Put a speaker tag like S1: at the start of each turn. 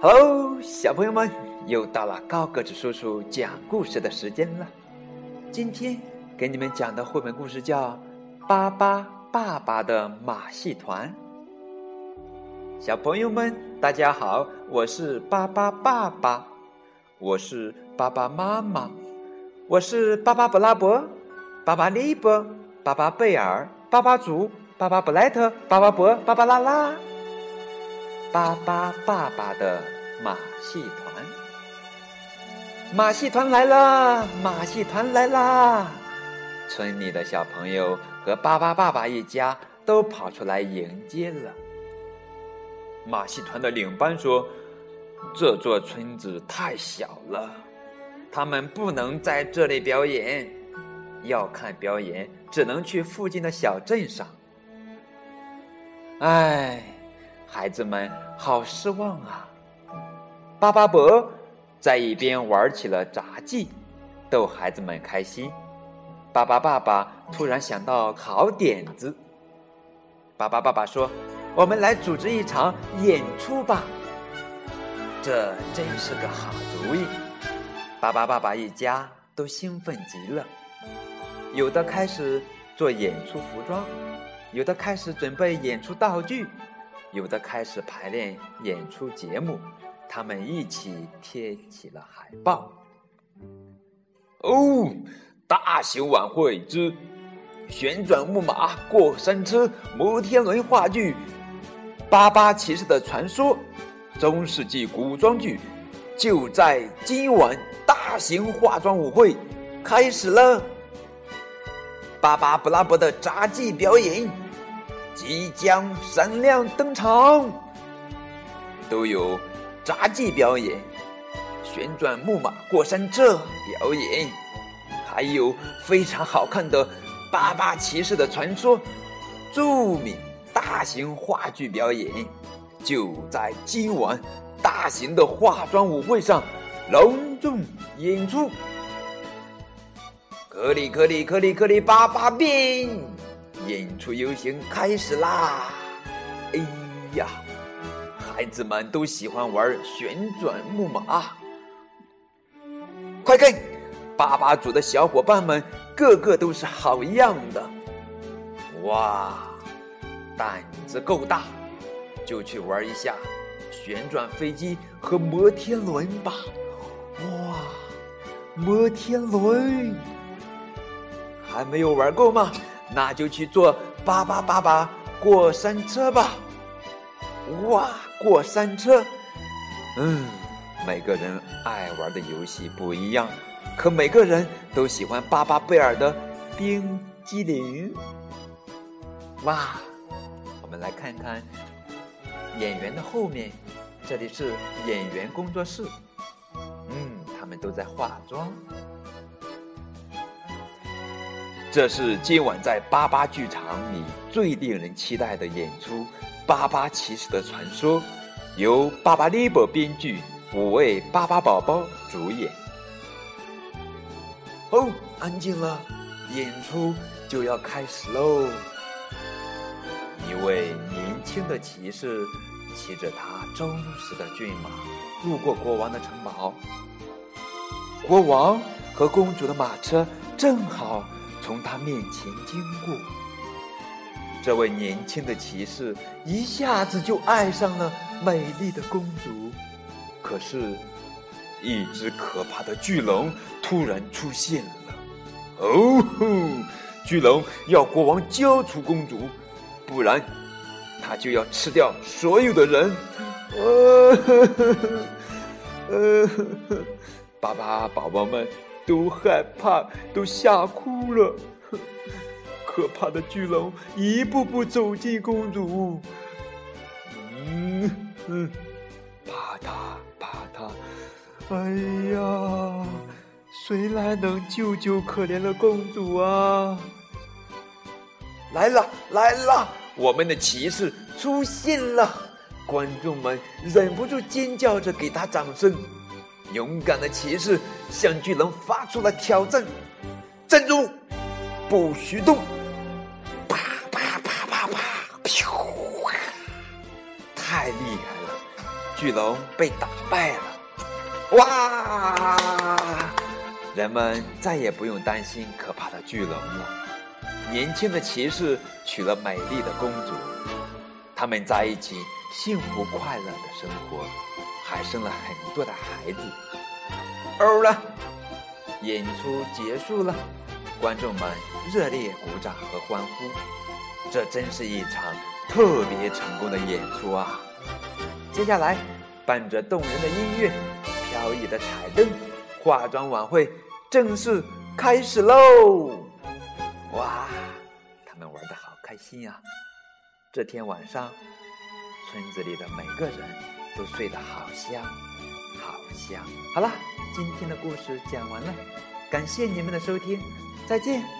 S1: 好小朋友们，又到了高个子叔叔讲故事的时间了。今天给你们讲的绘本故事叫《巴巴爸爸的马戏团》。小朋友们，大家好，我是巴巴爸爸，我是巴巴妈妈，我是巴巴布拉伯、巴巴利伯、巴巴贝尔、巴巴祖、巴巴布莱特、巴巴伯、巴巴拉拉。巴巴爸爸的马戏团，马戏团来啦！马戏团来啦！村里的小朋友和巴巴爸爸一家都跑出来迎接了。马戏团的领班说：“这座村子太小了，他们不能在这里表演，要看表演只能去附近的小镇上。”唉。孩子们好失望啊！巴巴伯在一边玩起了杂技，逗孩子们开心。巴巴爸爸突然想到好点子，巴巴爸爸说：“我们来组织一场演出吧！”这真是个好主意。巴巴爸爸一家都兴奋极了，有的开始做演出服装，有的开始准备演出道具。有的开始排练演出节目，他们一起贴起了海报。哦，大型晚会之旋转木马、过山车、摩天轮话剧《巴巴骑士的传说》中世纪古装剧，就在今晚！大型化妆舞会开始了，巴巴布拉伯的杂技表演。即将闪亮登场，都有杂技表演、旋转木马过山车表演，还有非常好看的《巴巴骑士的传说》著名大型话剧表演，就在今晚大型的化妆舞会上隆重演出。颗粒颗粒颗粒颗粒巴巴变。演出游行开始啦！哎呀，孩子们都喜欢玩旋转木马。快看，爸爸组的小伙伴们个个都是好样的。哇，胆子够大，就去玩一下旋转飞机和摩天轮吧！哇，摩天轮还没有玩够吗？那就去坐巴巴爸爸过山车吧！哇，过山车，嗯，每个人爱玩的游戏不一样，可每个人都喜欢巴巴贝尔的冰激凌。哇，我们来看看演员的后面，这里是演员工作室，嗯，他们都在化妆。这是今晚在巴巴剧场里最令人期待的演出《巴巴骑士的传说》，由巴巴利伯编剧，五位巴巴宝宝主演。哦，安静了，演出就要开始喽！一位年轻的骑士骑着他忠实的骏马路过国王的城堡，国王和公主的马车正好。从他面前经过，这位年轻的骑士一下子就爱上了美丽的公主。可是，一只可怕的巨龙突然出现了。哦吼！巨龙要国王交出公主，不然他就要吃掉所有的人。呃呵呵呵，呃呵呵，爸爸宝宝们。都害怕，都吓哭了。可怕的巨龙一步步走近公主，嗯嗯，啪嗒啪嗒，哎呀，谁来能救救可怜的公主啊？来了来了，我们的骑士出现了，观众们忍不住尖叫着给他掌声。勇敢的骑士向巨龙发出了挑战：“站住，不许动！”啪啪啪啪啪，咻！太厉害了！巨龙被打败了。哇！人们再也不用担心可怕的巨龙了。年轻的骑士娶了美丽的公主，他们在一起幸福快乐的生活，还生了很多的孩子。哦了，演出结束了，观众们热烈鼓掌和欢呼。这真是一场特别成功的演出啊！接下来，伴着动人的音乐、飘逸的彩灯，化妆晚会正式开始喽！哇，他们玩的好开心呀！这天晚上，村子里的每个人都睡得好香，好香。好了，今天的故事讲完了，感谢你们的收听，再见。